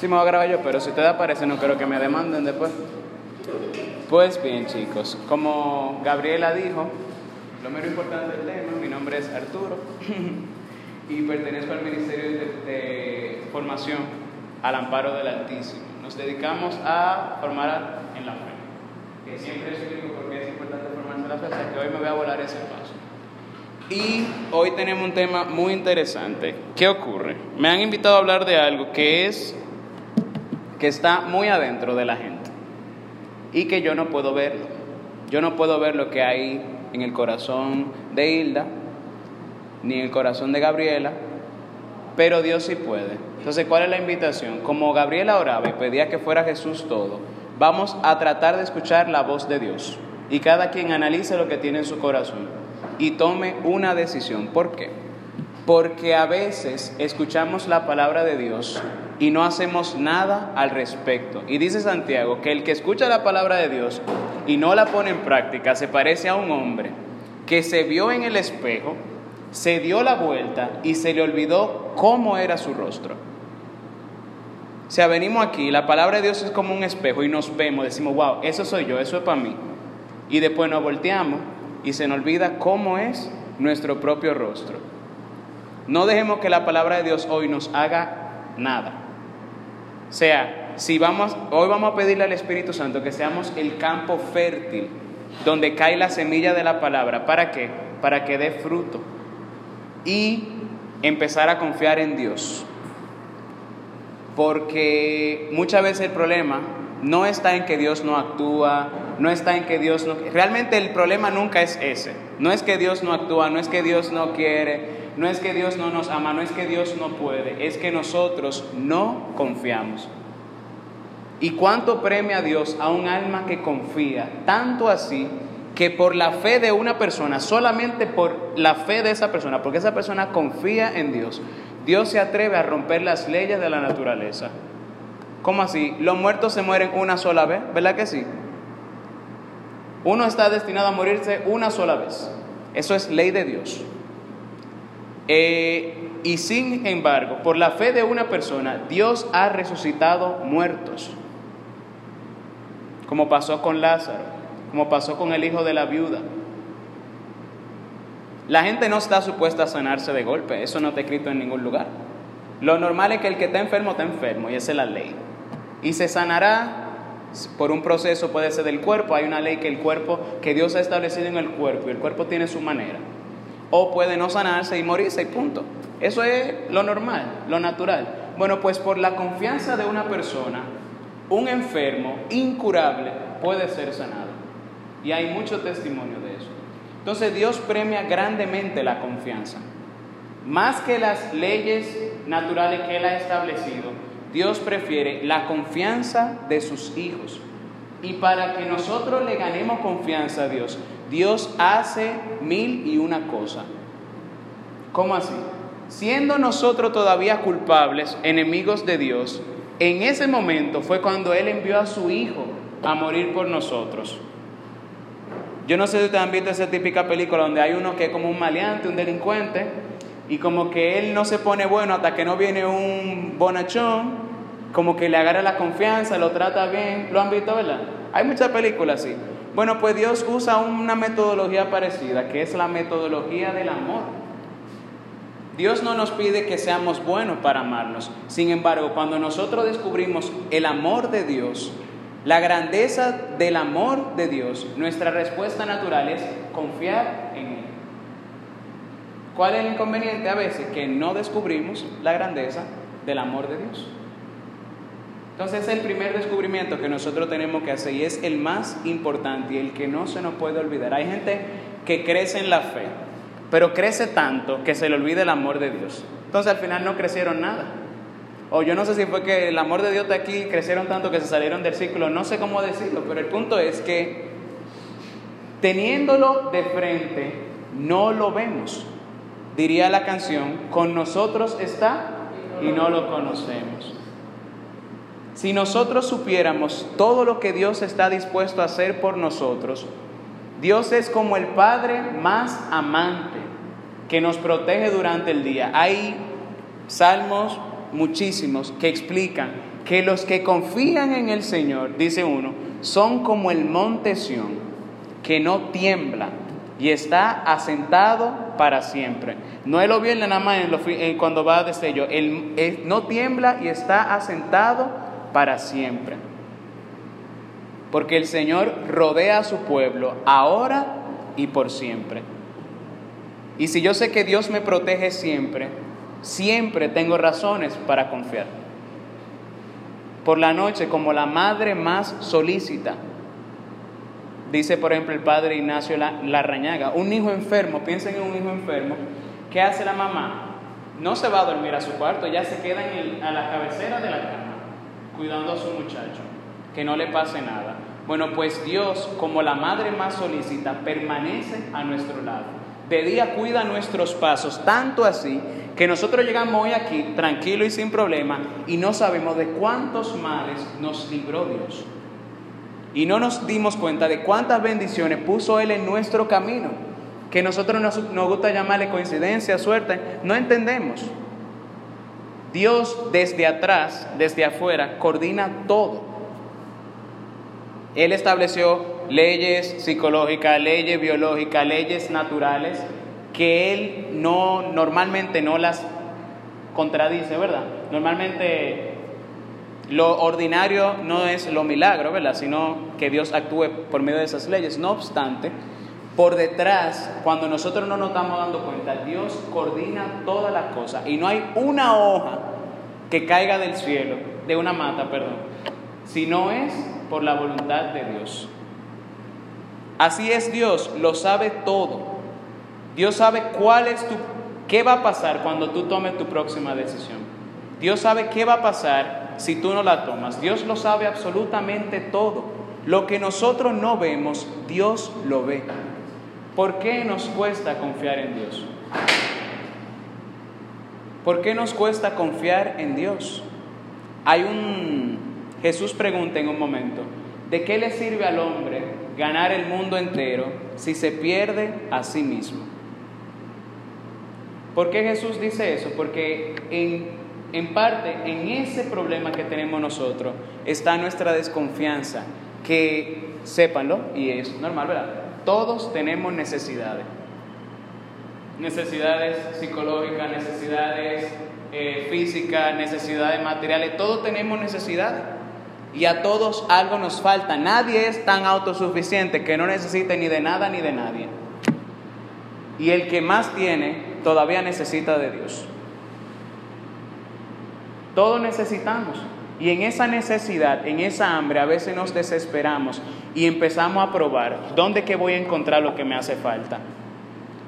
Sí, me voy a grabar yo, pero si ustedes aparecen, no quiero que me demanden después. Pues bien, chicos, como Gabriela dijo, lo menos importante del tema, mi nombre es Arturo y pertenezco al Ministerio de, Formación al Amparo del Altísimo. Nos dedicamos a formar en la fe, que siempre es único porque es importante formarse en la fe, sea que hoy me voy a volar ese paso. Y hoy tenemos un tema muy interesante. ¿Qué ocurre? Me han invitado a hablar de algo que es que está muy adentro de la gente y que yo no puedo verlo. Yo no puedo ver lo que hay en el corazón de Hilda ni en el corazón de Gabriela, pero Dios sí puede. Entonces, ¿cuál es la invitación? Como Gabriela oraba y pedía que fuera Jesús todo, vamos a tratar de escuchar la voz de Dios y cada quien analice lo que tiene en su corazón y tome una decisión. ¿Por qué? Porque a veces escuchamos la palabra de Dios y no hacemos nada al respecto. Y dice Santiago que el que escucha la palabra de Dios y no la pone en práctica se parece a un hombre que se vio en el espejo, se dio la vuelta y se le olvidó cómo era su rostro. O sea, venimos aquí, la palabra de Dios es como un espejo y nos vemos, decimos, wow, eso soy yo, eso es para mí. Y después nos volteamos y se nos olvida cómo es nuestro propio rostro. No dejemos que la palabra de Dios hoy nos haga nada. O sea, si vamos, hoy vamos a pedirle al Espíritu Santo que seamos el campo fértil donde cae la semilla de la palabra. ¿Para qué? Para que dé fruto. Y empezar a confiar en Dios. Porque muchas veces el problema no está en que Dios no actúa, no está en que Dios no... Realmente el problema nunca es ese. No es que Dios no actúa, no es que Dios no quiere, no es que Dios no nos ama, no es que Dios no puede, es que nosotros no confiamos. ¿Y cuánto premia Dios a un alma que confía? Tanto así que por la fe de una persona, solamente por la fe de esa persona, porque esa persona confía en Dios, Dios se atreve a romper las leyes de la naturaleza. ¿Cómo así? Los muertos se mueren una sola vez, ¿verdad que sí? Uno está destinado a morirse una sola vez. Eso es ley de Dios. Eh, y sin embargo, por la fe de una persona, Dios ha resucitado muertos. Como pasó con Lázaro, como pasó con el hijo de la viuda. La gente no está supuesta a sanarse de golpe, eso no está escrito en ningún lugar. Lo normal es que el que está enfermo está enfermo y esa es la ley y se sanará por un proceso, puede ser del cuerpo, hay una ley que el cuerpo, que Dios ha establecido en el cuerpo y el cuerpo tiene su manera. O puede no sanarse y morirse y punto. Eso es lo normal, lo natural. Bueno, pues por la confianza de una persona, un enfermo incurable puede ser sanado. Y hay mucho testimonio de eso. Entonces Dios premia grandemente la confianza. Más que las leyes naturales que Él ha establecido, Dios prefiere la confianza de sus hijos. Y para que nosotros le ganemos confianza a Dios, Dios hace mil y una cosa. ¿Cómo así? Siendo nosotros todavía culpables, enemigos de Dios, en ese momento fue cuando Él envió a su Hijo a morir por nosotros. Yo no sé si ustedes han visto esa típica película donde hay uno que es como un maleante, un delincuente, y como que él no se pone bueno hasta que no viene un bonachón, como que le agarra la confianza, lo trata bien. ¿Lo han visto, verdad? Hay muchas películas así. Bueno, pues Dios usa una metodología parecida, que es la metodología del amor. Dios no nos pide que seamos buenos para amarnos. Sin embargo, cuando nosotros descubrimos el amor de Dios, la grandeza del amor de Dios, nuestra respuesta natural es confiar en Él. ¿Cuál es el inconveniente a veces? Que no descubrimos la grandeza del amor de Dios. Entonces es el primer descubrimiento que nosotros tenemos que hacer y es el más importante y el que no se nos puede olvidar. Hay gente que crece en la fe, pero crece tanto que se le olvida el amor de Dios. Entonces al final no crecieron nada. O yo no sé si fue que el amor de Dios de aquí crecieron tanto que se salieron del ciclo, no sé cómo decirlo, pero el punto es que teniéndolo de frente, no lo vemos diría la canción, con nosotros está y no lo conocemos. Si nosotros supiéramos todo lo que Dios está dispuesto a hacer por nosotros, Dios es como el Padre más amante que nos protege durante el día. Hay salmos muchísimos que explican que los que confían en el Señor, dice uno, son como el monte Sión, que no tiembla y está asentado para siempre. No es lo viernes nada más cuando va de sello, él no tiembla y está asentado para siempre. Porque el Señor rodea a su pueblo ahora y por siempre. Y si yo sé que Dios me protege siempre, siempre tengo razones para confiar. Por la noche, como la madre más solícita, dice por ejemplo el padre Ignacio Larrañaga, un hijo enfermo, piensen en un hijo enfermo, ¿qué hace la mamá? No se va a dormir a su cuarto, ya se queda en a la cabecera de la cama, cuidando a su muchacho, que no le pase nada. Bueno, pues Dios, como la madre más solícita, permanece a nuestro lado de día cuida nuestros pasos, tanto así que nosotros llegamos hoy aquí tranquilo y sin problema y no sabemos de cuántos males nos libró Dios. Y no nos dimos cuenta de cuántas bendiciones puso Él en nuestro camino, que nosotros nos, nos gusta llamarle coincidencia, suerte, no entendemos. Dios desde atrás, desde afuera, coordina todo. Él estableció leyes psicológicas, leyes biológicas, leyes naturales, que él no normalmente no las contradice, ¿verdad? Normalmente lo ordinario no es lo milagro, ¿verdad? Sino que Dios actúe por medio de esas leyes. No obstante, por detrás, cuando nosotros no nos estamos dando cuenta, Dios coordina todas las cosas y no hay una hoja que caiga del cielo, de una mata, perdón, si no es por la voluntad de Dios. Así es Dios, lo sabe todo. Dios sabe cuál es tu qué va a pasar cuando tú tomes tu próxima decisión. Dios sabe qué va a pasar si tú no la tomas. Dios lo sabe absolutamente todo. Lo que nosotros no vemos, Dios lo ve. ¿Por qué nos cuesta confiar en Dios? ¿Por qué nos cuesta confiar en Dios? Hay un Jesús pregunta en un momento, ¿de qué le sirve al hombre ganar el mundo entero si se pierde a sí mismo. ¿Por qué Jesús dice eso? Porque en, en parte en ese problema que tenemos nosotros está nuestra desconfianza, que sépanlo, y es normal, ¿verdad? Todos tenemos necesidades. Necesidades psicológicas, necesidades eh, físicas, necesidades materiales, todos tenemos necesidades y a todos algo nos falta. Nadie es tan autosuficiente que no necesite ni de nada ni de nadie. Y el que más tiene todavía necesita de Dios. Todos necesitamos. Y en esa necesidad, en esa hambre, a veces nos desesperamos y empezamos a probar dónde que voy a encontrar lo que me hace falta.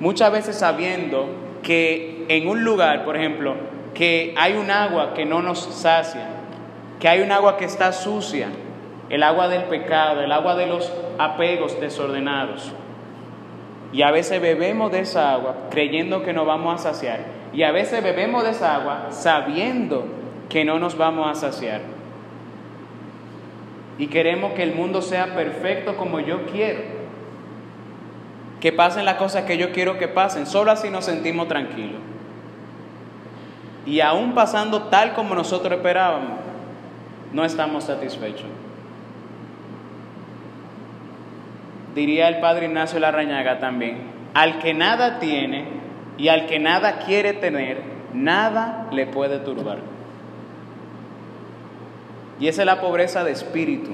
Muchas veces sabiendo que en un lugar, por ejemplo, que hay un agua que no nos sacia, que hay un agua que está sucia, el agua del pecado, el agua de los apegos desordenados. Y a veces bebemos de esa agua creyendo que nos vamos a saciar. Y a veces bebemos de esa agua sabiendo que no nos vamos a saciar. Y queremos que el mundo sea perfecto como yo quiero. Que pasen las cosas que yo quiero que pasen. Solo así nos sentimos tranquilos. Y aún pasando tal como nosotros esperábamos, no estamos satisfechos. Diría el padre Ignacio Larrañaga también, al que nada tiene y al que nada quiere tener, nada le puede turbar. Y esa es la pobreza de espíritu.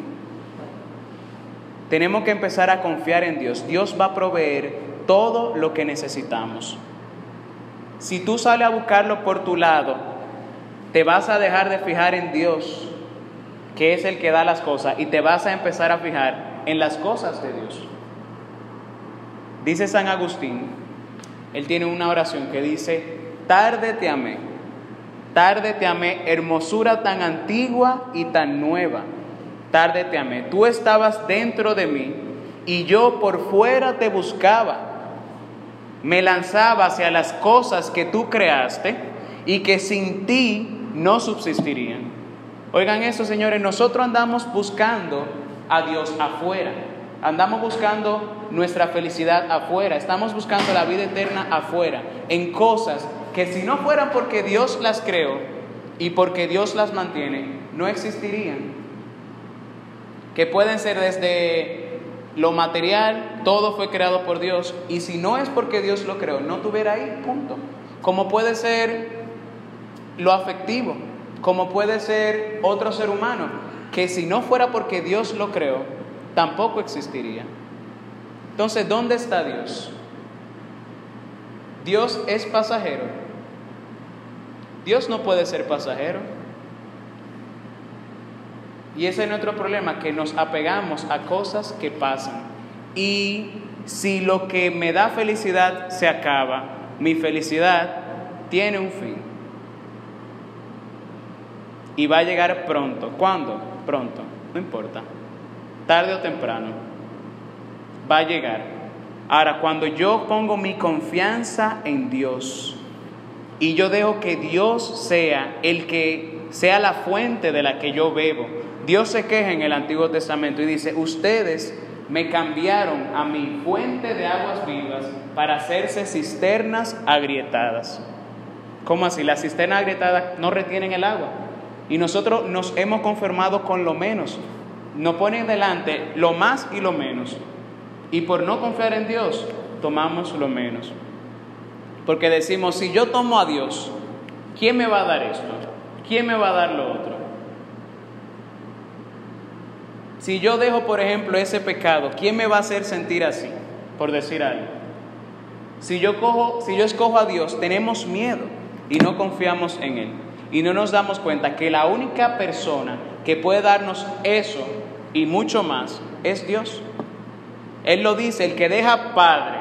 Tenemos que empezar a confiar en Dios. Dios va a proveer todo lo que necesitamos. Si tú sales a buscarlo por tu lado, te vas a dejar de fijar en Dios que es el que da las cosas, y te vas a empezar a fijar en las cosas de Dios. Dice San Agustín, él tiene una oración que dice, tarde te amé, tarde te amé, hermosura tan antigua y tan nueva, tarde te amé, tú estabas dentro de mí y yo por fuera te buscaba, me lanzaba hacia las cosas que tú creaste y que sin ti no subsistirían. Oigan eso, señores, nosotros andamos buscando a Dios afuera, andamos buscando nuestra felicidad afuera, estamos buscando la vida eterna afuera, en cosas que si no fueran porque Dios las creó, y porque Dios las mantiene, no existirían. Que pueden ser desde lo material, todo fue creado por Dios, y si no es porque Dios lo creó, no tuviera ahí, punto. Como puede ser lo afectivo, como puede ser otro ser humano, que si no fuera porque Dios lo creó, tampoco existiría. Entonces, ¿dónde está Dios? Dios es pasajero. Dios no puede ser pasajero. Y ese es nuestro problema, que nos apegamos a cosas que pasan. Y si lo que me da felicidad se acaba, mi felicidad tiene un fin. Y va a llegar pronto. ¿Cuándo? Pronto. No importa. Tarde o temprano. Va a llegar. Ahora, cuando yo pongo mi confianza en Dios y yo dejo que Dios sea el que sea la fuente de la que yo bebo, Dios se queja en el Antiguo Testamento y dice, ustedes me cambiaron a mi fuente de aguas vivas para hacerse cisternas agrietadas. ¿Cómo así? Las cisternas agrietadas no retienen el agua. Y nosotros nos hemos conformado con lo menos. Nos ponen delante lo más y lo menos. Y por no confiar en Dios, tomamos lo menos. Porque decimos, si yo tomo a Dios, ¿quién me va a dar esto? ¿Quién me va a dar lo otro? Si yo dejo, por ejemplo, ese pecado, ¿quién me va a hacer sentir así? Por decir algo. Si yo, cojo, si yo escojo a Dios, tenemos miedo y no confiamos en Él. Y no nos damos cuenta que la única persona que puede darnos eso y mucho más es Dios. Él lo dice, el que deja padre,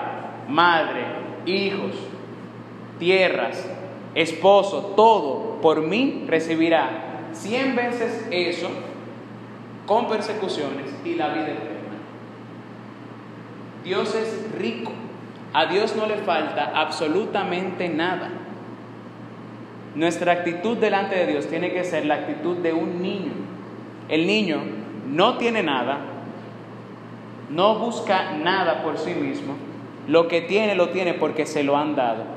madre, hijos, tierras, esposo, todo por mí recibirá cien veces eso con persecuciones y la vida eterna. Dios es rico, a Dios no le falta absolutamente nada. Nuestra actitud delante de Dios tiene que ser la actitud de un niño. El niño no tiene nada, no busca nada por sí mismo, lo que tiene lo tiene porque se lo han dado.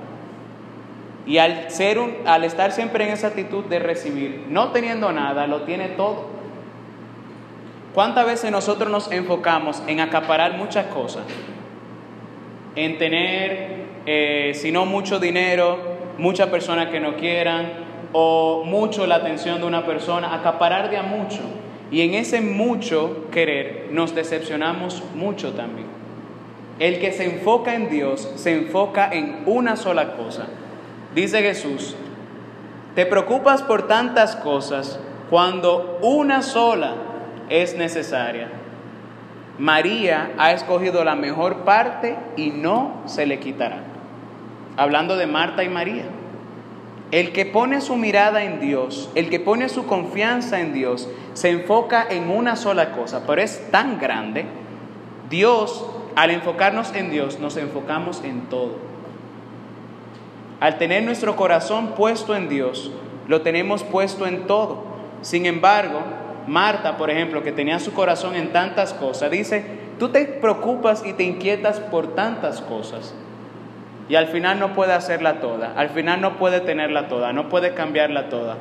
Y al, ser un, al estar siempre en esa actitud de recibir, no teniendo nada, lo tiene todo. ¿Cuántas veces nosotros nos enfocamos en acaparar muchas cosas? En tener, eh, si no mucho dinero, muchas personas que no quieran, o mucho la atención de una persona, acaparar de a mucho. Y en ese mucho querer nos decepcionamos mucho también. El que se enfoca en Dios se enfoca en una sola cosa. Dice Jesús, te preocupas por tantas cosas cuando una sola es necesaria. María ha escogido la mejor parte y no se le quitará. Hablando de Marta y María. El que pone su mirada en Dios, el que pone su confianza en Dios, se enfoca en una sola cosa, pero es tan grande. Dios, al enfocarnos en Dios, nos enfocamos en todo. Al tener nuestro corazón puesto en Dios, lo tenemos puesto en todo. Sin embargo, Marta, por ejemplo, que tenía su corazón en tantas cosas, dice, tú te preocupas y te inquietas por tantas cosas. Y al final no puede hacerla toda, al final no puede tenerla toda, no puede cambiarla toda.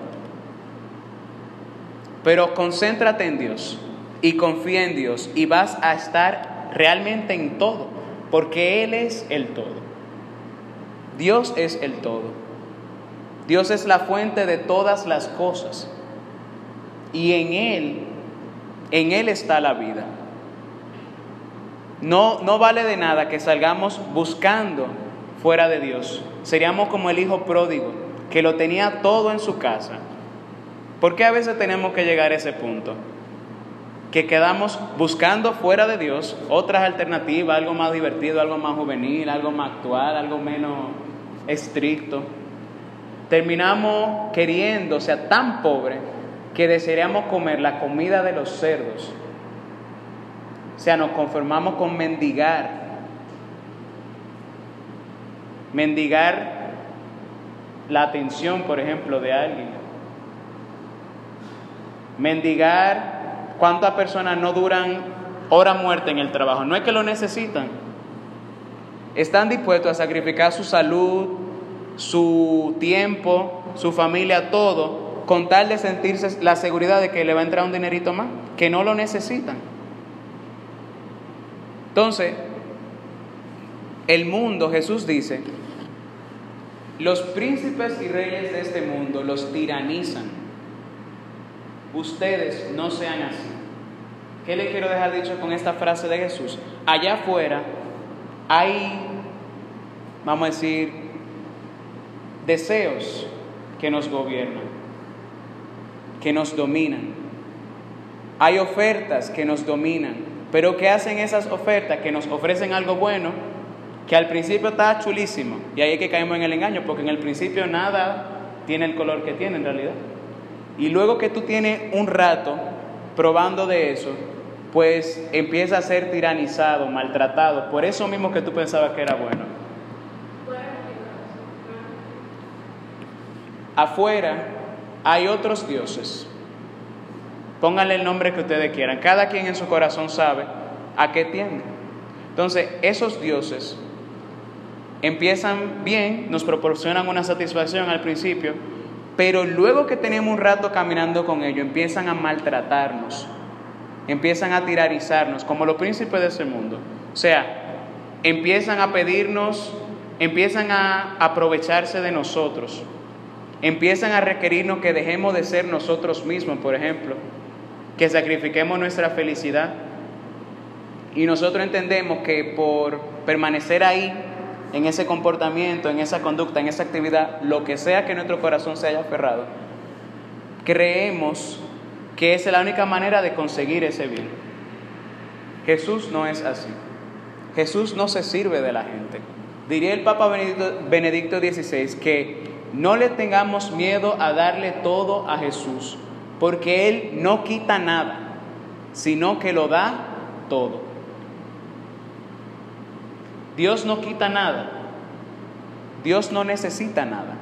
Pero concéntrate en Dios y confía en Dios y vas a estar realmente en todo, porque Él es el todo. Dios es el todo. Dios es la fuente de todas las cosas. Y en Él, en Él está la vida. No, no vale de nada que salgamos buscando fuera de Dios. Seríamos como el hijo pródigo, que lo tenía todo en su casa. ¿Por qué a veces tenemos que llegar a ese punto? Que quedamos buscando fuera de Dios otras alternativas, algo más divertido, algo más juvenil, algo más actual, algo menos estricto. Terminamos queriendo, o sea, tan pobre que desearíamos comer la comida de los cerdos. O sea, nos conformamos con mendigar. Mendigar la atención, por ejemplo, de alguien. Mendigar cuántas personas no duran hora muerta en el trabajo. No es que lo necesitan. Están dispuestos a sacrificar su salud, su tiempo, su familia, todo con tal de sentirse la seguridad de que le va a entrar un dinerito más, que no lo necesitan. Entonces, el mundo, Jesús dice, los príncipes y reyes de este mundo los tiranizan. Ustedes no sean así. ¿Qué le quiero dejar dicho con esta frase de Jesús? Allá afuera hay, vamos a decir, deseos que nos gobiernan, que nos dominan. Hay ofertas que nos dominan, pero ¿qué hacen esas ofertas? Que nos ofrecen algo bueno, que al principio está chulísimo, y ahí es que caemos en el engaño, porque en el principio nada tiene el color que tiene en realidad. Y luego que tú tienes un rato probando de eso, pues empieza a ser tiranizado, maltratado, por eso mismo que tú pensabas que era bueno. Afuera hay otros dioses. Pónganle el nombre que ustedes quieran. Cada quien en su corazón sabe a qué tiende. Entonces, esos dioses empiezan bien, nos proporcionan una satisfacción al principio, pero luego que tenemos un rato caminando con ellos, empiezan a maltratarnos, empiezan a tirarizarnos, como los príncipes de ese mundo. O sea, empiezan a pedirnos, empiezan a aprovecharse de nosotros, empiezan a requerirnos que dejemos de ser nosotros mismos, por ejemplo, que sacrifiquemos nuestra felicidad. Y nosotros entendemos que por permanecer ahí, en ese comportamiento, en esa conducta, en esa actividad, lo que sea que nuestro corazón se haya aferrado, creemos que es la única manera de conseguir ese bien. Jesús no es así. Jesús no se sirve de la gente. Diría el Papa Benedicto, XVI que no le tengamos miedo a darle todo a Jesús, porque Él no quita nada, sino que lo da todo. Dios no quita nada, Dios no necesita nada,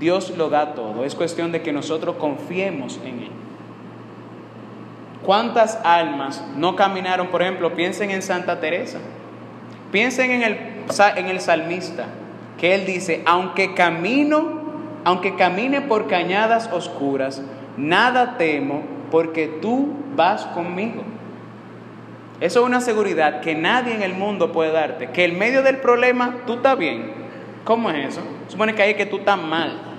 Dios lo da todo. Es cuestión de que nosotros confiemos en Él. ¿Cuántas almas no caminaron? Por ejemplo, piensen en Santa Teresa. Piensen en el, en el salmista, que él dice, aunque camino, aunque camine por cañadas oscuras, nada temo porque tú vas conmigo. Eso es una seguridad que nadie en el mundo puede darte, que en medio del problema tú estás bien. ¿Cómo es eso? Supone que ahí que tú estás mal.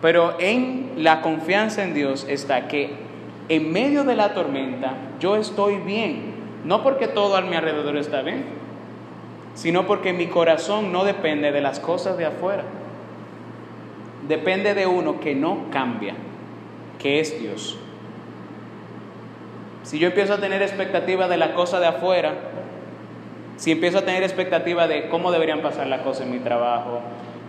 Pero en la confianza en Dios está que en medio de la tormenta yo estoy bien. No porque todo a mi alrededor está bien, sino porque mi corazón no depende de las cosas de afuera. Depende de uno que no cambia, que es Dios. Si yo empiezo a tener expectativa de la cosa de afuera, si empiezo a tener expectativa de cómo deberían pasar las cosas en mi trabajo,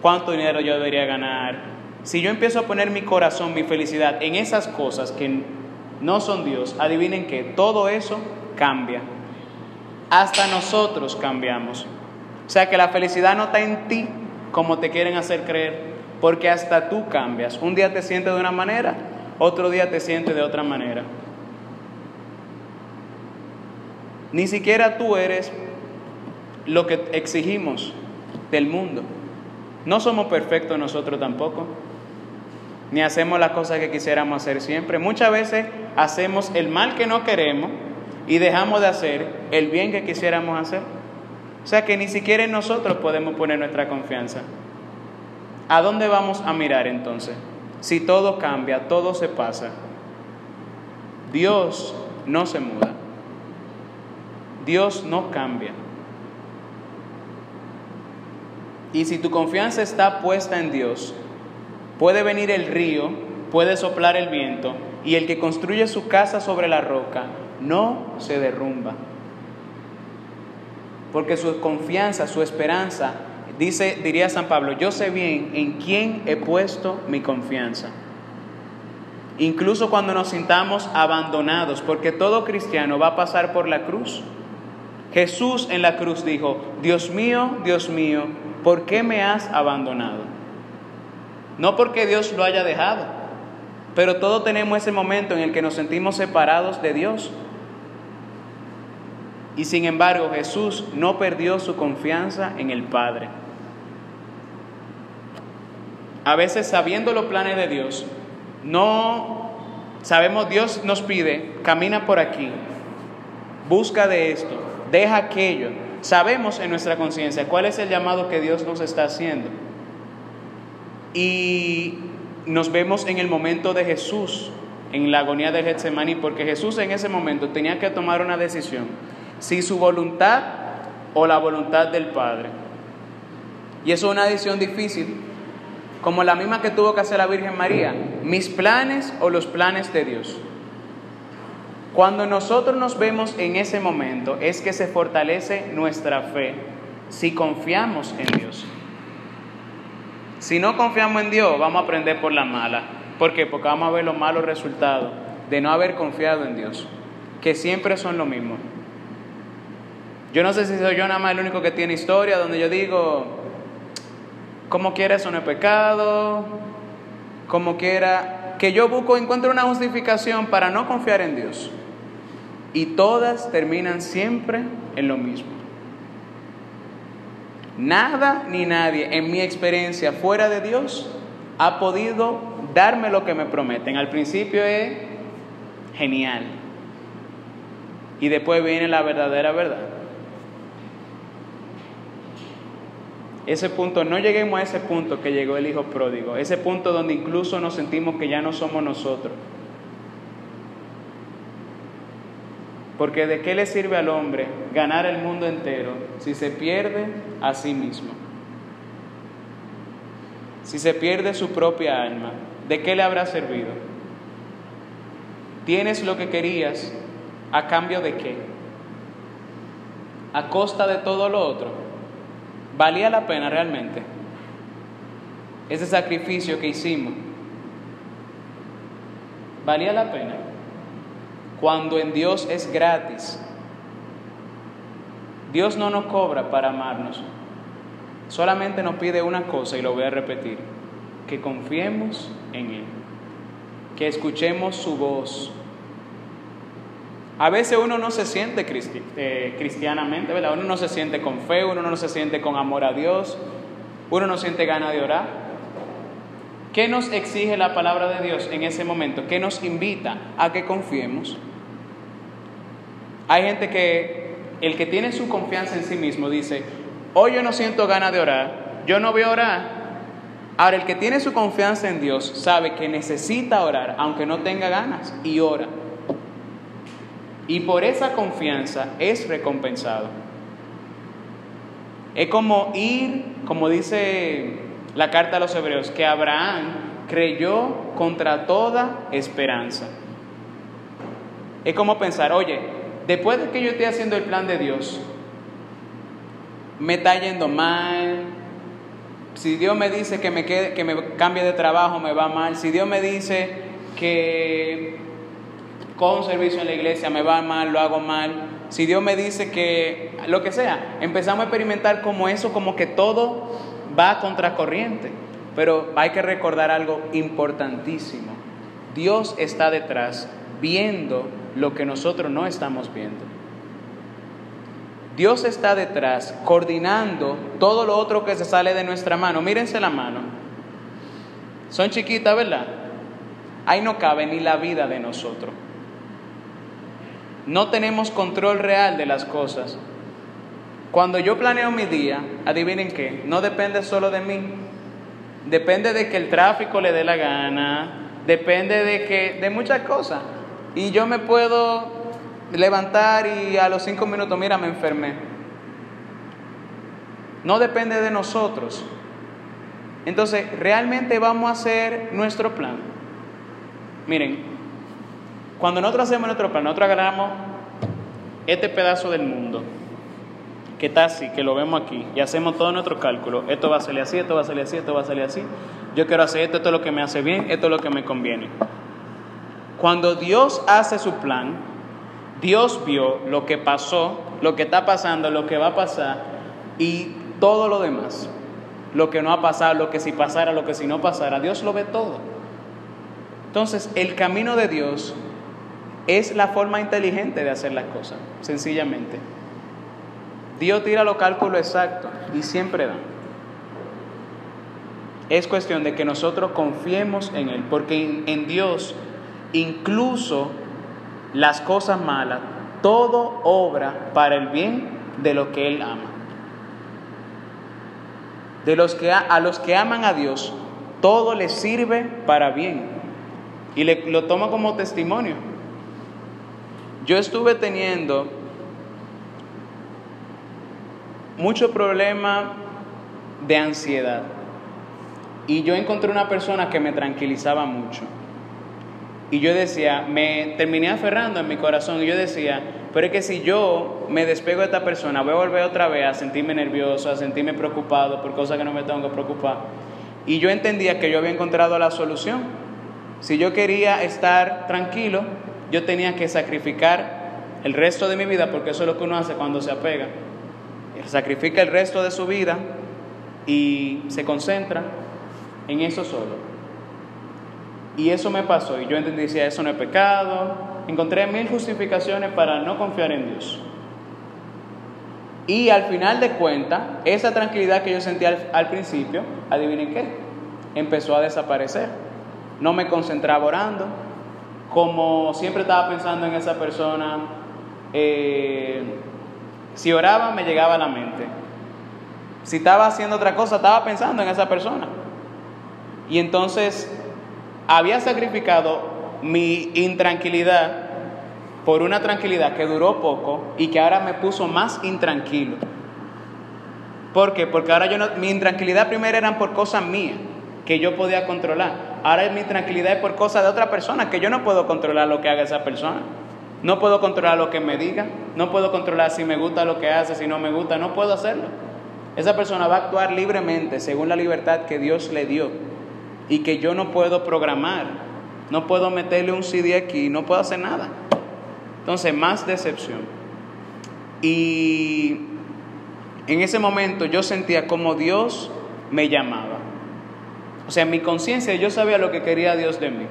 cuánto dinero yo debería ganar, si yo empiezo a poner mi corazón, mi felicidad en esas cosas que no son Dios, adivinen que todo eso cambia. Hasta nosotros cambiamos. O sea que la felicidad no está en ti como te quieren hacer creer, porque hasta tú cambias. Un día te sientes de una manera, otro día te sientes de otra manera. Ni siquiera tú eres lo que exigimos del mundo. No somos perfectos nosotros tampoco ni hacemos las cosas que quisiéramos hacer siempre. Muchas veces hacemos el mal que no queremos y dejamos de hacer el bien que quisiéramos hacer. O sea que ni siquiera en nosotros podemos poner nuestra confianza. ¿A dónde vamos a mirar entonces? Si todo cambia, todo se pasa. Dios no se muda. Dios no cambia. Y si tu confianza está puesta en Dios, Puede venir el río, puede soplar el viento, y el que construye su casa sobre la roca no se derrumba. Porque su confianza, su esperanza, dice, diría San Pablo, yo sé bien en quién he puesto mi confianza. Incluso cuando nos sintamos abandonados, porque todo cristiano va a pasar por la cruz. Jesús en la cruz dijo, Dios mío, Dios mío, ¿por qué me has abandonado? No porque Dios lo haya dejado, pero todos tenemos ese momento en el que nos sentimos separados de Dios. Y sin embargo Jesús no perdió su confianza en el Padre. a veces sabiendo los planes de Dios, no sabemos Dios nos pide, camina por aquí, busca de esto, deja aquello. Sabemos en nuestra conciencia cuál es el llamado que Dios nos está haciendo. Y nos vemos en el momento de Jesús, en la agonía de Getsemaní, porque Jesús en ese momento tenía que tomar una decisión, si su voluntad o la voluntad del Padre. Y eso es una decisión difícil, como la misma que tuvo que hacer la Virgen María, mis planes o los planes de Dios. Cuando nosotros nos vemos en ese momento es que se fortalece nuestra fe si confiamos en Dios. Si no confiamos en Dios, vamos a aprender por la mala. ¿Por qué? Porque vamos a ver los malos resultados de no haber confiado en Dios, que siempre son lo mismo. Yo no sé si soy yo nada más el único que tiene historia donde yo digo, como quiera eso no es pecado, como quiera, que yo busco, encuentro una justificación para no confiar en Dios. Y todas terminan siempre en lo mismo. Nada ni nadie en mi experiencia fuera de Dios ha podido darme lo que me prometen. Al principio es genial. Y después viene la verdadera verdad. Ese punto, no lleguemos a ese punto que llegó el Hijo Pródigo, ese punto donde incluso nos sentimos que ya no somos nosotros. Porque de qué le sirve al hombre ganar el mundo entero si se pierde a sí mismo. Si se pierde su propia alma, ¿de qué le habrá servido? ¿Tienes lo que querías a cambio de qué? ¿A costa de todo lo otro? ¿Valía la pena realmente? Ese sacrificio que hicimos, ¿valía la pena? Cuando en Dios es gratis. Dios no nos cobra para amarnos. Solamente nos pide una cosa y lo voy a repetir, que confiemos en Él, que escuchemos su voz. A veces uno no se siente eh, cristianamente, ¿verdad? Uno no se siente con fe, uno no se siente con amor a Dios, uno no siente ganas de orar. ¿Qué nos exige la palabra de Dios en ese momento? ¿Qué nos invita a que confiemos? Hay gente que, el que tiene su confianza en sí mismo, dice, hoy yo no siento ganas de orar, yo no voy a orar. Ahora, el que tiene su confianza en Dios sabe que necesita orar, aunque no tenga ganas, y ora. Y por esa confianza es recompensado. Es como ir, como dice la carta a los hebreos, que Abraham creyó contra toda esperanza. Es como pensar, oye, después de que yo esté haciendo el plan de Dios, me está yendo mal. Si Dios me dice que me, quede, que me cambie de trabajo, me va mal. Si Dios me dice que con servicio en la iglesia me va mal, lo hago mal. Si Dios me dice que lo que sea, empezamos a experimentar como eso, como que todo va contracorriente. Pero hay que recordar algo importantísimo. Dios está detrás viendo lo que nosotros no estamos viendo. Dios está detrás coordinando todo lo otro que se sale de nuestra mano. Mírense la mano. Son chiquitas, ¿verdad? Ahí no cabe ni la vida de nosotros. No tenemos control real de las cosas. Cuando yo planeo mi día, adivinen qué, no depende solo de mí. Depende de que el tráfico le dé la gana, depende de que de muchas cosas. Y yo me puedo levantar y a los cinco minutos, mira, me enfermé. No depende de nosotros. Entonces, realmente vamos a hacer nuestro plan. Miren, cuando nosotros hacemos nuestro plan, nosotros agarramos este pedazo del mundo, que así, que lo vemos aquí, y hacemos todo nuestro cálculo. Esto va a salir así, esto va a salir así, esto va a salir así. Yo quiero hacer esto, esto es lo que me hace bien, esto es lo que me conviene. Cuando Dios hace su plan, Dios vio lo que pasó, lo que está pasando, lo que va a pasar y todo lo demás. Lo que no ha pasado, lo que si pasara, lo que si no pasara. Dios lo ve todo. Entonces, el camino de Dios es la forma inteligente de hacer las cosas, sencillamente. Dios tira los cálculos exactos y siempre da. es cuestión de que nosotros confiemos en Él, porque en, Dios incluso las cosas malas, todo obra para el bien de lo que Él ama. De los que a, los que aman a Dios, todo les sirve para bien. Y le, lo tomo como testimonio. Yo estuve teniendo mucho problema de ansiedad. Y yo encontré una persona que me tranquilizaba mucho. Y yo decía, me terminé aferrando en mi corazón y yo decía, pero es que si yo me despego de esta persona, voy a volver otra vez a sentirme nervioso, a sentirme preocupado por cosas que no me tengo que preocupar. Y yo entendía que yo había encontrado la solución. Si yo quería estar tranquilo, yo tenía que sacrificar el resto de mi vida, porque eso es lo que uno hace cuando se apega. Sacrifica el resto de su vida y se concentra en eso solo. Y eso me pasó y yo entendí, decía, eso no es pecado. Encontré mil justificaciones para no confiar en Dios. Y al final de cuentas, esa tranquilidad que yo sentía al, principio, adivinen qué, empezó a desaparecer. No me concentraba orando, como siempre estaba pensando en esa persona, eh, si oraba me llegaba a la mente. Si estaba haciendo otra cosa, estaba pensando en esa persona. Y entonces había sacrificado mi intranquilidad por una tranquilidad que duró poco y que ahora me puso más intranquilo. ¿Por qué? Porque ahora yo no, mi intranquilidad primero eran por cosas mías que yo podía controlar. Ahora mi tranquilidad es por cosas de otra persona que yo no puedo controlar lo que haga esa persona. No puedo controlar lo que me diga, no puedo controlar si me gusta lo que hace, si no me gusta, no puedo hacerlo. Esa persona va a actuar libremente según la libertad que Dios le dio y que yo no puedo programar, no puedo meterle un CD aquí, no puedo hacer nada. Entonces, más decepción. Y en ese momento yo sentía como Dios me llamaba. O sea, en mi conciencia yo sabía lo que quería Dios de mí.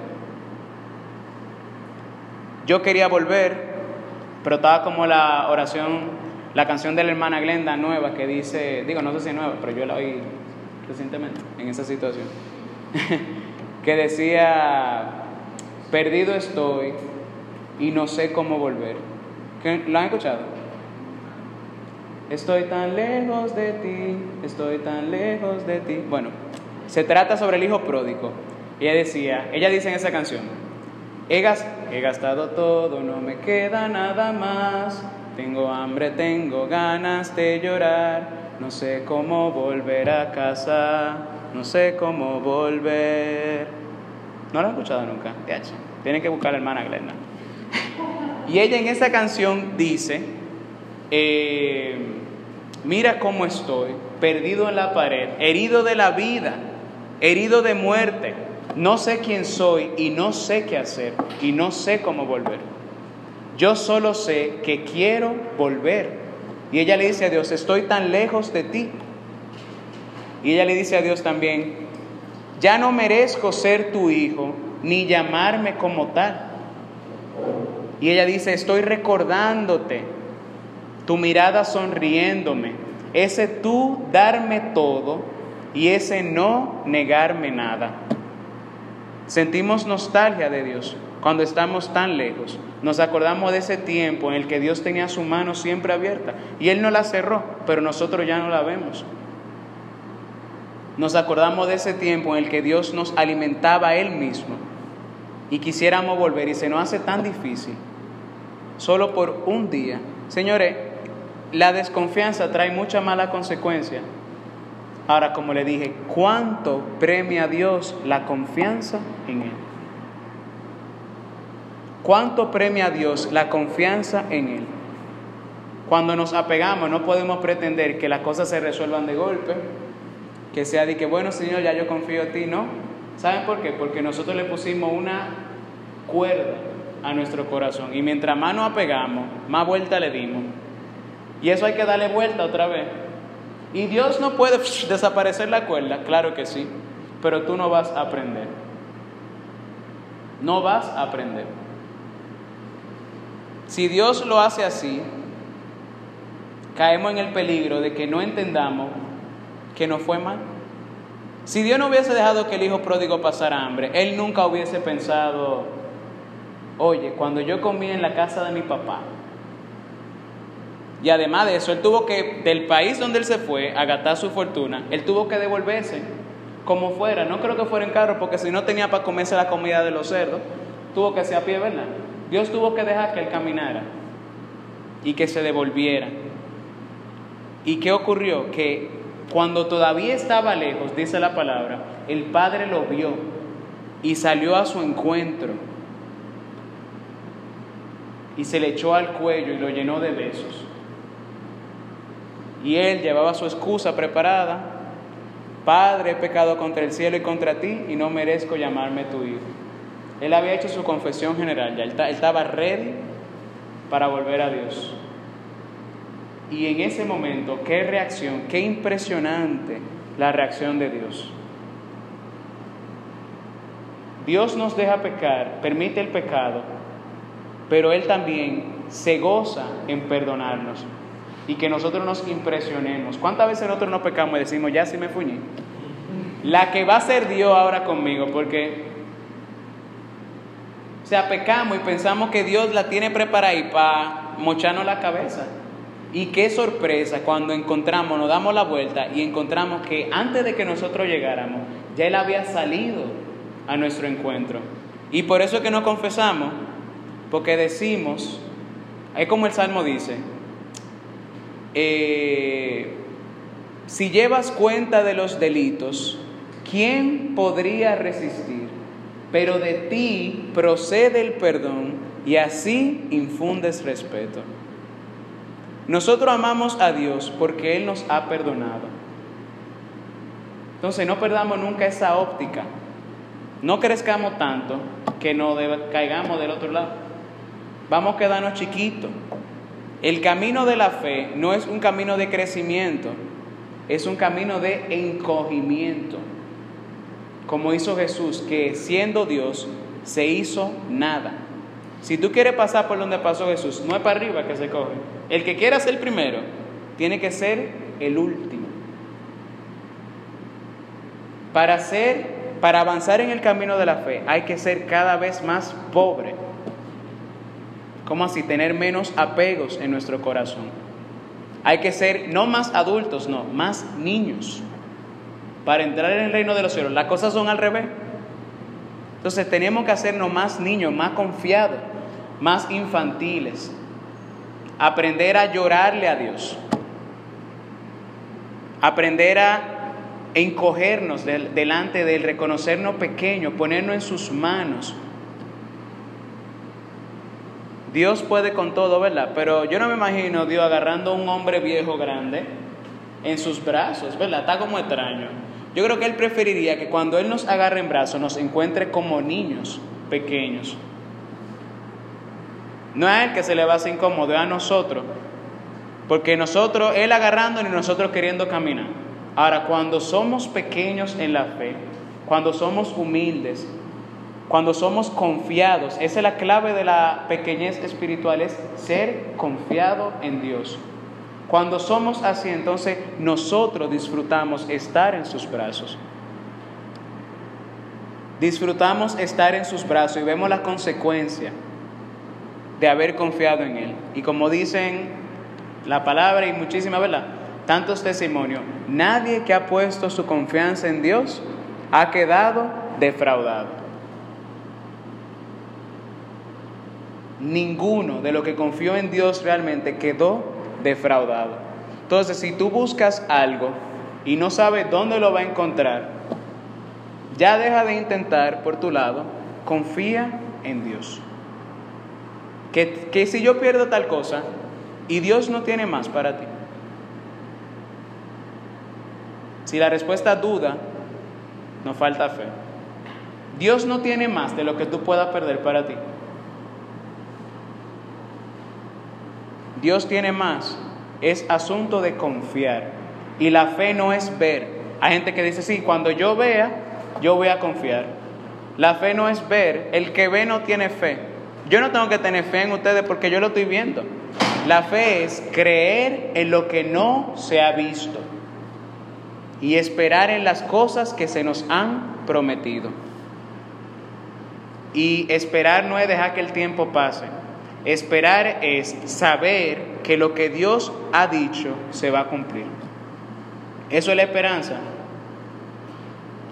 Yo quería volver, pero estaba como la oración, la canción de la hermana Glenda nueva que dice, digo, no sé si es nueva, pero yo la oí recientemente en esa situación, que decía, perdido estoy y no sé cómo volver. ¿La han escuchado? Estoy tan lejos de ti, estoy tan lejos de ti. Bueno, se trata sobre el hijo pródigo. Ella decía, ella dice en esa canción, He, gastado todo, no me queda nada más. Tengo hambre, tengo ganas de llorar. No sé cómo volver a casa. No sé cómo volver. ¿No lo he escuchado nunca? Tienen que buscar a la hermana Glenda. Y ella en esa canción dice, eh, mira cómo estoy, perdido en la pared, herido de la vida, herido de muerte no sé quién soy y no sé qué hacer y no sé cómo volver. Yo solo sé que quiero volver. Y ella le dice a Dios, estoy tan lejos de ti. Y ella le dice a Dios también, ya no merezco ser tu hijo ni llamarme como tal. Y ella dice, estoy recordándote, tu mirada sonriéndome, ese tú darme todo y ese no negarme nada. Sentimos nostalgia de Dios cuando estamos tan lejos. Nos acordamos de ese tiempo en el que Dios tenía su mano siempre abierta y Él no la cerró, pero nosotros ya no la vemos. Nos acordamos de ese tiempo en el que Dios nos alimentaba Él mismo y quisiéramos volver y se nos hace tan difícil, solo por un día. Señores, la desconfianza trae mucha mala consecuencia Ahora, como le dije, ¿cuánto premia Dios la confianza en Él? ¿Cuánto premia Dios la confianza en Él? Cuando nos apegamos no podemos pretender que las cosas se resuelvan de golpe, que sea de que, bueno Señor, ya yo confío en ti, no. ¿Saben por qué? Porque nosotros le pusimos una cuerda a nuestro corazón y mientras más nos apegamos, más vuelta le dimos. Y eso hay que darle vuelta otra vez. ¿Y Dios no puede desaparecer la cuerda? Claro que sí, pero tú no vas a aprender. No vas a aprender. Si Dios lo hace así, caemos en el peligro de que no entendamos que no fue mal. Si Dios no hubiese dejado que el hijo pródigo pasara hambre, él nunca hubiese pensado, oye, cuando yo comí en la casa de mi papá, y además de eso, él tuvo que, del país donde él se fue, a gastar su fortuna, él tuvo que devolverse como fuera. No creo que fuera en carro, porque si no tenía para comerse la comida de los cerdos, tuvo que ser a pie, ¿verdad? Dios tuvo que dejar que él caminara y que se devolviera. ¿Y qué ocurrió? Que cuando todavía estaba lejos, dice la palabra, el padre lo vio y salió a su encuentro y se le echó al cuello y lo llenó de besos. Y él llevaba su excusa preparada. Padre, he pecado contra el cielo y contra ti y no merezco llamarme tu hijo. Él había hecho su confesión general, ya estaba ready para volver a Dios. Y en ese momento, qué reacción, qué impresionante la reacción de Dios. Dios nos deja pecar, permite el pecado, pero Él también se goza en perdonarnos y que nosotros nos impresionemos. ¿Cuántas veces nosotros no pecamos y decimos, ya sí me fuñí? La que va a ser Dios ahora conmigo, porque, o sea, pecamos y pensamos que Dios la tiene preparada y para mocharnos la cabeza. Y qué sorpresa cuando encontramos, nos damos la vuelta y encontramos que antes de que nosotros llegáramos, ya Él había salido a nuestro encuentro. Y por eso es que nos confesamos, porque decimos, es como el Salmo dice, eh, si llevas cuenta de los delitos, ¿quién podría resistir? Pero de ti procede el perdón y así infundes respeto. Nosotros amamos a Dios porque Él nos ha perdonado. Entonces no perdamos nunca esa óptica. No crezcamos tanto que no caigamos del otro lado. Vamos a quedarnos chiquitos. El camino de la fe no es un camino de crecimiento, es un camino de encogimiento. Como hizo Jesús, que siendo Dios se hizo nada. Si tú quieres pasar por donde pasó Jesús, no es para arriba que se coge. El que quiera ser primero, tiene que ser el último. Para ser, para avanzar en el camino de la fe, hay que ser cada vez más pobre ¿Cómo así? Tener menos apegos en nuestro corazón. Hay que ser no más adultos, no, más niños. Para entrar en el reino de los cielos. Las cosas son al revés. Entonces tenemos que hacernos más niños, más confiados, más infantiles. Aprender a llorarle a Dios. Aprender a encogernos delante de Él, reconocernos pequeños, ponernos en sus manos Dios puede con todo, ¿verdad? Pero yo no me imagino Dios agarrando a un hombre viejo grande en sus brazos, ¿verdad? Está como extraño. Yo creo que Él preferiría que cuando Él nos agarre en brazos nos encuentre como niños pequeños. No a Él que se le va a hacer incómodo, a nosotros. Porque nosotros, Él agarrando y nosotros queriendo caminar. Ahora, cuando somos pequeños en la fe, cuando somos humildes, cuando somos confiados, esa es la clave de la pequeñez espiritual, es ser confiado en Dios. Cuando somos así, entonces nosotros disfrutamos estar en sus brazos. Disfrutamos estar en sus brazos y vemos la consecuencia de haber confiado en Él. Y como dicen la palabra y muchísima verdad, tantos testimonios, nadie que ha puesto su confianza en Dios ha quedado defraudado. Ninguno de los que confió en Dios realmente quedó defraudado. Entonces, si tú buscas algo y no sabes dónde lo va a encontrar, ya deja de intentar por tu lado, confía en Dios. Que, que si yo pierdo tal cosa y Dios no tiene más para ti. Si la respuesta duda, no falta fe. Dios no tiene más de lo que tú puedas perder para ti. Dios tiene más, es asunto de confiar. Y la fe no es ver. Hay gente que dice, sí, cuando yo vea, yo voy a confiar. La fe no es ver, el que ve no tiene fe. Yo no tengo que tener fe en ustedes porque yo lo estoy viendo. La fe es creer en lo que no se ha visto. y esperar en las cosas que se nos han prometido. Y esperar no es dejar que el tiempo pase. Esperar es saber que lo que Dios ha dicho se va a cumplir. Eso es la esperanza.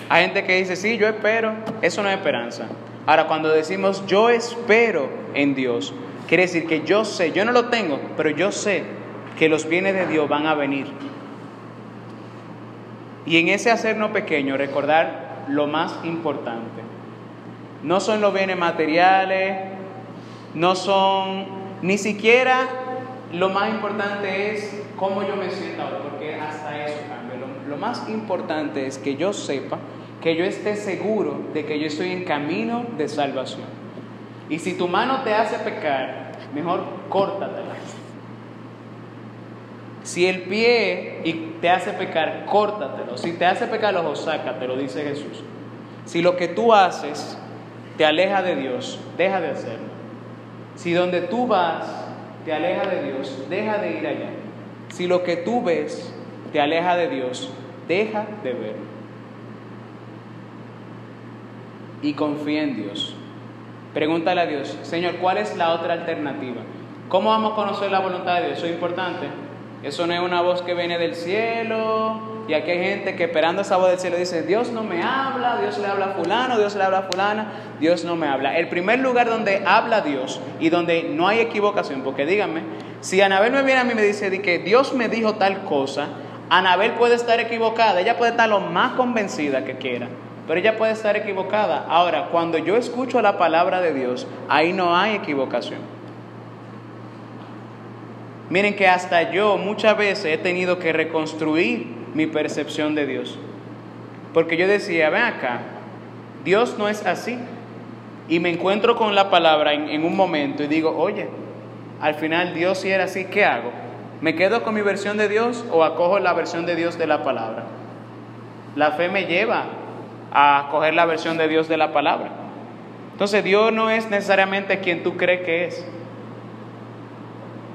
Hay gente que dice, sí, yo espero, eso no es esperanza. Ahora, cuando decimos yo espero en Dios, quiere decir que yo sé, yo no lo tengo, pero yo sé que los bienes de Dios van a venir. Y en ese hacernos pequeño, recordar lo más importante. No son los bienes materiales, no son, ni siquiera lo más importante es cómo yo me siento ahora, porque hasta eso cambia. Lo, más importante es que yo sepa, que yo esté seguro de que yo estoy en camino de salvación. Y si tu mano te hace pecar, mejor córtatela. Si el pie y te hace pecar, córtatelo. Si te hace pecar los ojos, sácatelo, dice Jesús. Si lo que tú haces te aleja de Dios, deja de hacerlo. Si donde tú vas te aleja de Dios, deja de ir allá. Si lo que tú ves te aleja de Dios, deja de verlo. Y confía en Dios. Pregúntale a Dios, Señor, ¿cuál es la otra alternativa? ¿Cómo vamos a conocer la voluntad de Dios? Eso es importante. Eso no es una voz que viene del cielo. Y aquí hay gente que esperando esa voz del cielo dice, Dios no me habla, Dios le habla a fulano, Dios le habla a fulana, Dios no me habla. El primer lugar donde habla Dios y donde no hay equivocación, porque díganme, si Anabel me viene a mí y me dice que Dios me dijo tal cosa, Anabel puede estar equivocada, ella puede estar lo más convencida que quiera, pero ella puede estar equivocada. Ahora, cuando yo escucho la palabra de Dios, ahí no hay equivocación. Miren que hasta yo muchas veces he tenido que reconstruir mi percepción de Dios. Porque yo decía, ven acá, Dios no es así. Y me encuentro con la palabra en, un momento y digo, oye, al final Dios si era así, ¿qué hago? ¿Me quedo con mi versión de Dios o acojo la versión de Dios de la palabra? La fe me lleva a coger la versión de Dios de la palabra. Entonces Dios no es necesariamente quien tú crees que es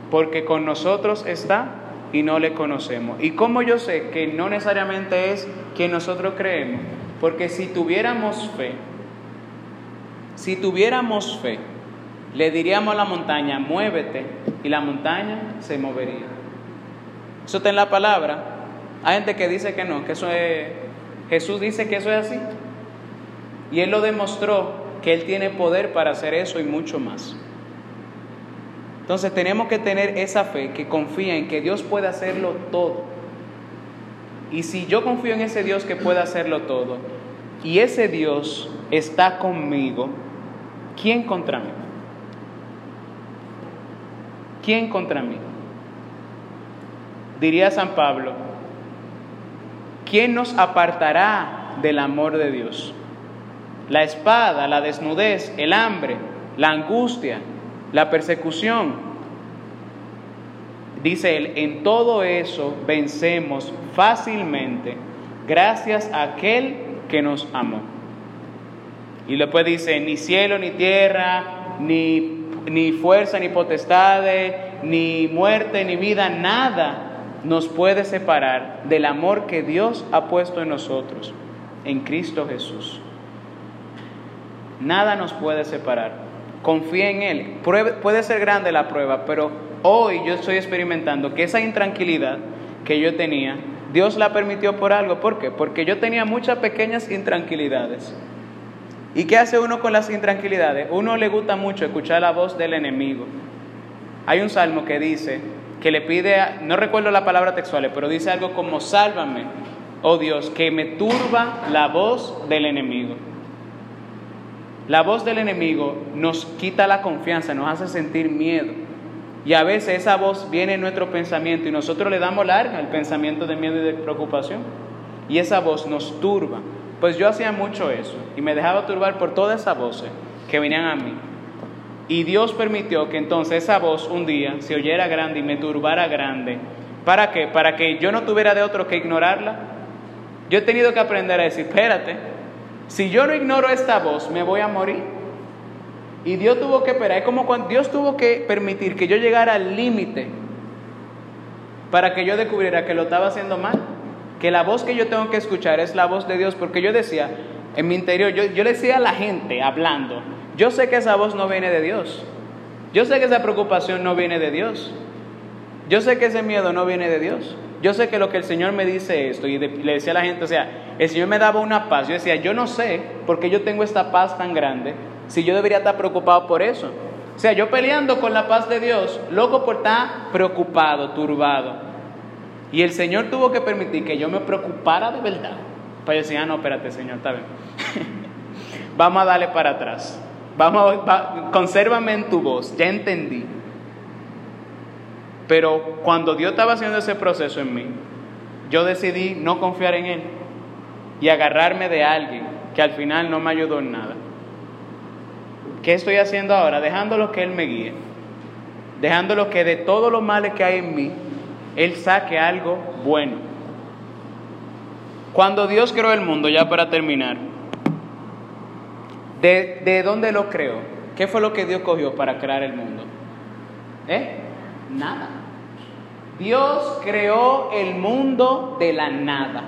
porque con nosotros está y no le conocemos. ¿Y cómo yo sé que no necesariamente es quien nosotros creemos? Porque si tuviéramos fe, si tuviéramos fe, le diríamos a la montaña, muévete, y la montaña se movería. Eso está en la palabra. Hay gente que dice que no, que eso es... Jesús dice que eso es así. Y Él lo demostró que Él tiene poder para hacer eso y mucho más. Entonces tenemos que tener esa fe que confía en que Dios puede hacerlo todo. Y si yo confío en ese Dios que puede hacerlo todo, y ese Dios está conmigo, ¿quién contra mí? ¿Quién contra mí? Diría San Pablo, ¿quién nos apartará del amor de Dios? La espada, la desnudez, el hambre, la angustia, la persecución. Dice él, en todo eso vencemos fácilmente gracias a aquel que nos amó. Y después dice, ni cielo, ni tierra, ni, ni fuerza, ni potestades, ni muerte, ni vida, nada nos puede separar del amor que Dios ha puesto en nosotros, en Cristo Jesús. Nada nos puede separar. Confía en Él. puede ser grande la prueba, pero hoy yo estoy experimentando que esa intranquilidad que yo tenía, Dios la permitió por algo. ¿Por qué? Porque yo tenía muchas pequeñas intranquilidades. ¿Y qué hace uno con las intranquilidades? Uno le gusta mucho escuchar la voz del enemigo. Hay un salmo que dice, que le pide, no recuerdo la palabra textual, pero dice algo como, sálvame, oh Dios, que me turba la voz del enemigo. La voz del enemigo nos quita la confianza, nos hace sentir miedo. Y a veces esa voz viene en nuestro pensamiento y nosotros le damos larga al pensamiento de miedo y de preocupación. Y esa voz nos turba. Pues yo hacía mucho eso y me dejaba turbar por todas esas voces que venían a mí. Y Dios permitió que entonces esa voz un día se oyera grande y me turbara grande. ¿Para qué? Para que yo no tuviera de otro que ignorarla. Yo he tenido que aprender a decir, espérate, si yo no ignoro esta voz, me voy a morir. Y Dios tuvo que esperar. Es como cuando Dios tuvo que permitir que yo llegara al límite para que yo descubriera que lo estaba haciendo mal. que la voz que yo tengo que escuchar es la voz de Dios, porque yo decía, en mi interior, yo, yo decía a la gente hablando, yo sé que esa voz no viene de Dios, yo sé que esa preocupación no viene de Dios, yo sé que ese miedo no viene de Dios, yo sé que lo que el Señor me dice esto, y le decía a la gente, o sea, el Señor me daba una paz, yo decía, yo no sé por qué yo tengo esta paz tan grande, si yo debería estar preocupado por eso. O sea, yo peleando con la paz de Dios, loco por estar preocupado, turbado. Y el Señor tuvo que permitir que yo me preocupara de verdad. Para decir, ah, no, espérate, Señor, está bien. Vamos a darle para atrás. Vamos a, consérvame en tu voz, ya entendí. Pero cuando Dios estaba haciendo ese proceso en mí, yo decidí no confiar en Él y agarrarme de alguien que al final no me ayudó en nada. ¿Qué estoy haciendo ahora? Dejándolo que Él me guíe. Dejándolo que de todos los males que hay en mí, Él saque algo bueno. Cuando Dios creó el mundo, ya para terminar, ¿de, de dónde lo creó? ¿Qué fue lo que Dios cogió para crear el mundo? ¿Eh? Nada. Dios creó el mundo de la nada.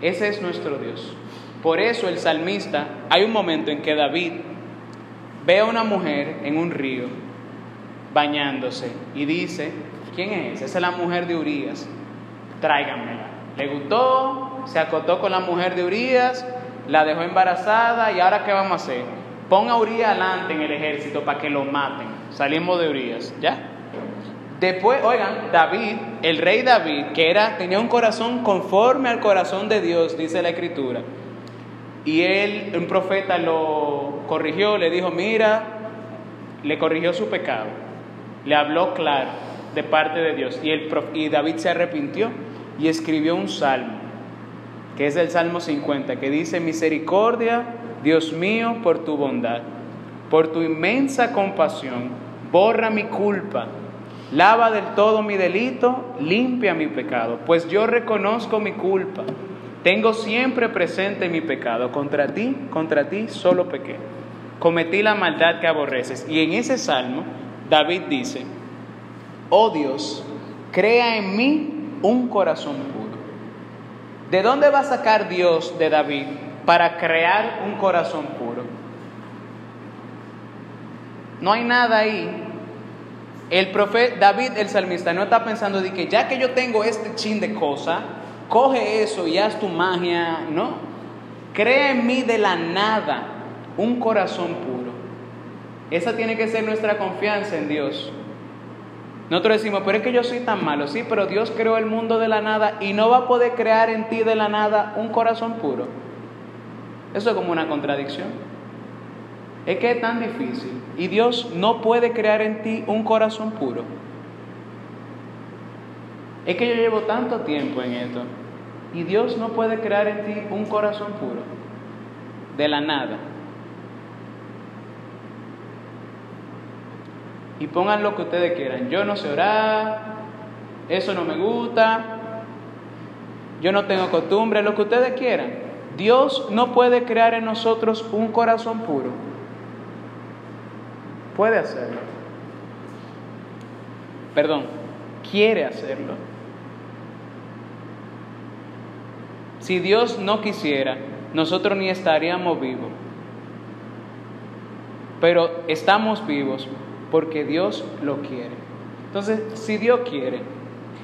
Ese es nuestro Dios. Por eso el salmista, hay un momento en que David ve a una mujer en un río bañándose y dice, ¿quién es? Esa es la mujer de Urias, tráiganmela. Le gustó, se acotó con la mujer de Urias, la dejó embarazada y ahora ¿qué vamos a hacer? Pon a Urias adelante en el ejército para que lo maten. Salimos de Urias, ¿ya? Después, oigan, David, el rey David, que era, tenía un corazón conforme al corazón de Dios, dice la escritura. Y él, un profeta lo corrigió, le dijo, mira, le corrigió su pecado, le habló claro de parte de Dios. Y, el, y David se arrepintió y escribió un salmo, que es el Salmo 50, que dice, misericordia, Dios mío, por tu bondad, por tu inmensa compasión, borra mi culpa, lava del todo mi delito, limpia mi pecado, pues yo reconozco mi culpa tengo siempre presente mi pecado. Contra ti, contra ti solo pequé. Cometí la maldad que aborreces. Y en ese salmo, David dice, oh Dios, crea en mí un corazón puro. ¿De dónde va a sacar Dios de David para crear un corazón puro? No hay nada ahí. El profeta David, el salmista, no está pensando de que ya que yo tengo este chin de cosa, coge eso y haz tu magia. No. Crea en mí de la nada un corazón puro. Esa tiene que ser nuestra confianza en Dios. Nosotros decimos, pero es que yo soy tan malo. Sí, pero Dios creó el mundo de la nada y no va a poder crear en ti de la nada un corazón puro. Eso es como una contradicción. Es que es tan difícil y Dios no puede crear en ti un corazón puro. Es que yo llevo tanto tiempo en esto y Dios no puede crear en ti un corazón puro, de la nada. Y pongan lo que ustedes quieran. Yo no sé orar, eso no me gusta, yo no tengo costumbre, lo que ustedes quieran. Dios no puede crear en nosotros un corazón puro. Puede hacerlo. Perdón, quiere hacerlo. Si Dios no quisiera, nosotros ni estaríamos vivos. Pero estamos vivos porque Dios lo quiere. Entonces, si Dios quiere,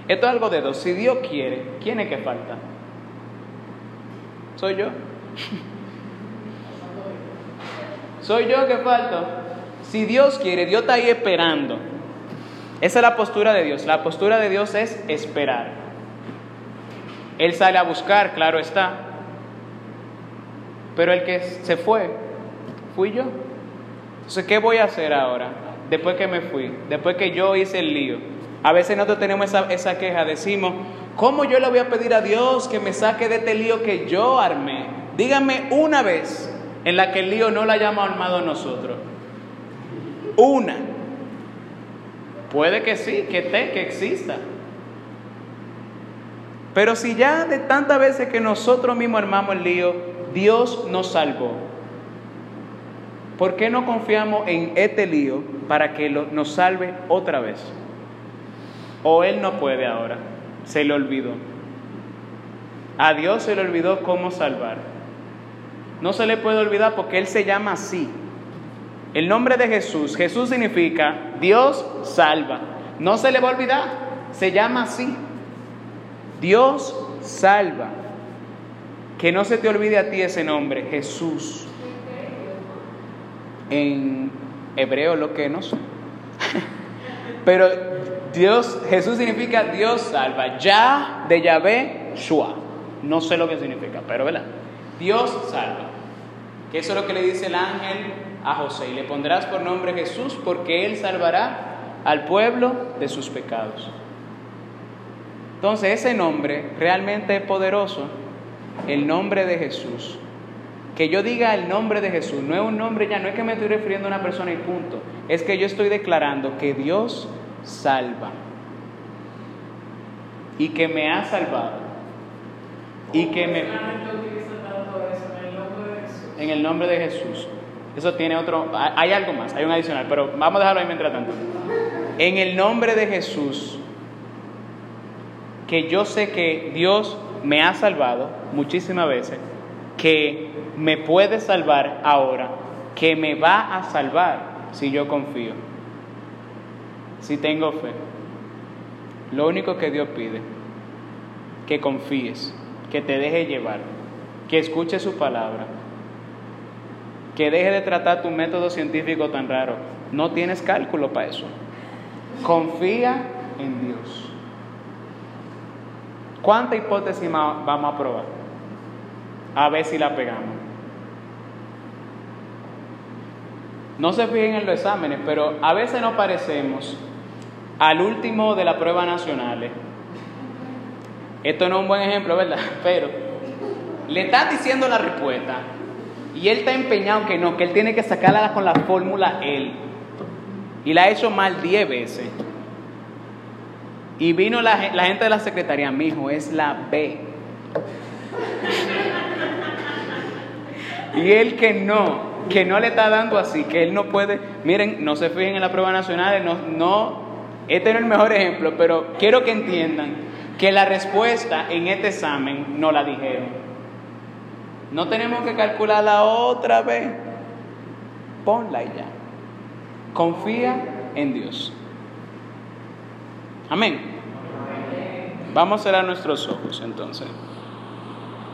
esto es algo de dos, si Dios quiere, ¿quién es que falta? ¿Soy yo? ¿Soy yo que falto? Si Dios quiere, Dios está ahí esperando. Esa es la postura de Dios. La postura de Dios es esperar. Él sale a buscar, claro está. Pero el que se fue, fui yo. Entonces, ¿qué voy a hacer ahora? Después que me fui, después que yo hice el lío. A veces nosotros tenemos esa, queja, decimos, ¿cómo yo le voy a pedir a Dios que me saque de este lío que yo armé? Dígame una vez en la que el lío no lo hayamos armado nosotros. Una. Puede que sí, que te, que exista. Pero si ya de tantas veces que nosotros mismos armamos el lío, Dios nos salvó, ¿por qué no confiamos en este lío para que nos salve otra vez? O Él no puede ahora, se le olvidó. A Dios se le olvidó cómo salvar. No se le puede olvidar porque Él se llama así. El nombre de Jesús, Jesús significa Dios salva. No se le va a olvidar, se llama así. Dios salva. Que no se te olvide a ti ese nombre, Jesús. En hebreo lo que no sé. Pero Dios, Jesús significa Dios salva. Ya de Yahvé, Shua. No sé lo que significa, pero ¿verdad? Dios salva. Que eso es lo que le dice el ángel a José. Y le pondrás por nombre Jesús porque él salvará al pueblo de sus pecados. Entonces ese nombre realmente es poderoso, el nombre de Jesús. Que yo diga el nombre de Jesús, no es un nombre ya, no es que me estoy refiriendo a una persona y punto, es que yo estoy declarando que Dios salva y que me ha salvado y que me... En el nombre de Jesús. Eso tiene otro, hay algo más, hay un adicional, pero vamos a dejarlo ahí mientras tanto. En el nombre de Jesús, que yo sé que Dios me ha salvado muchísimas veces, que me puede salvar ahora, que me va a salvar si yo confío, si tengo fe. Lo único que Dios pide, que confíes, que te deje llevar, que escuches su palabra que deje de tratar tu método científico tan raro. No tienes cálculo para eso. Confía en Dios. ¿Cuánta hipótesis vamos a probar? A ver si la pegamos. No se fijen en los exámenes, pero a veces nos parecemos al último de la prueba nacional. Esto no es un buen ejemplo, ¿verdad? Pero le estás diciendo la respuesta y él está empeñado que no, que él tiene que sacarla con la fórmula él. Y la ha hecho mal diez veces. Y vino la, gente de la secretaría, mi hijo, es la B. y él que no, que no le está dando así, que él no puede. Miren, no se fijen en la prueba nacional, no, no, este no es el mejor ejemplo, pero quiero que entiendan que la respuesta en este examen no la dijeron. No tenemos que calcularla otra vez. Ponla ya. Confía en Dios. Amén. Vamos a cerrar nuestros ojos entonces.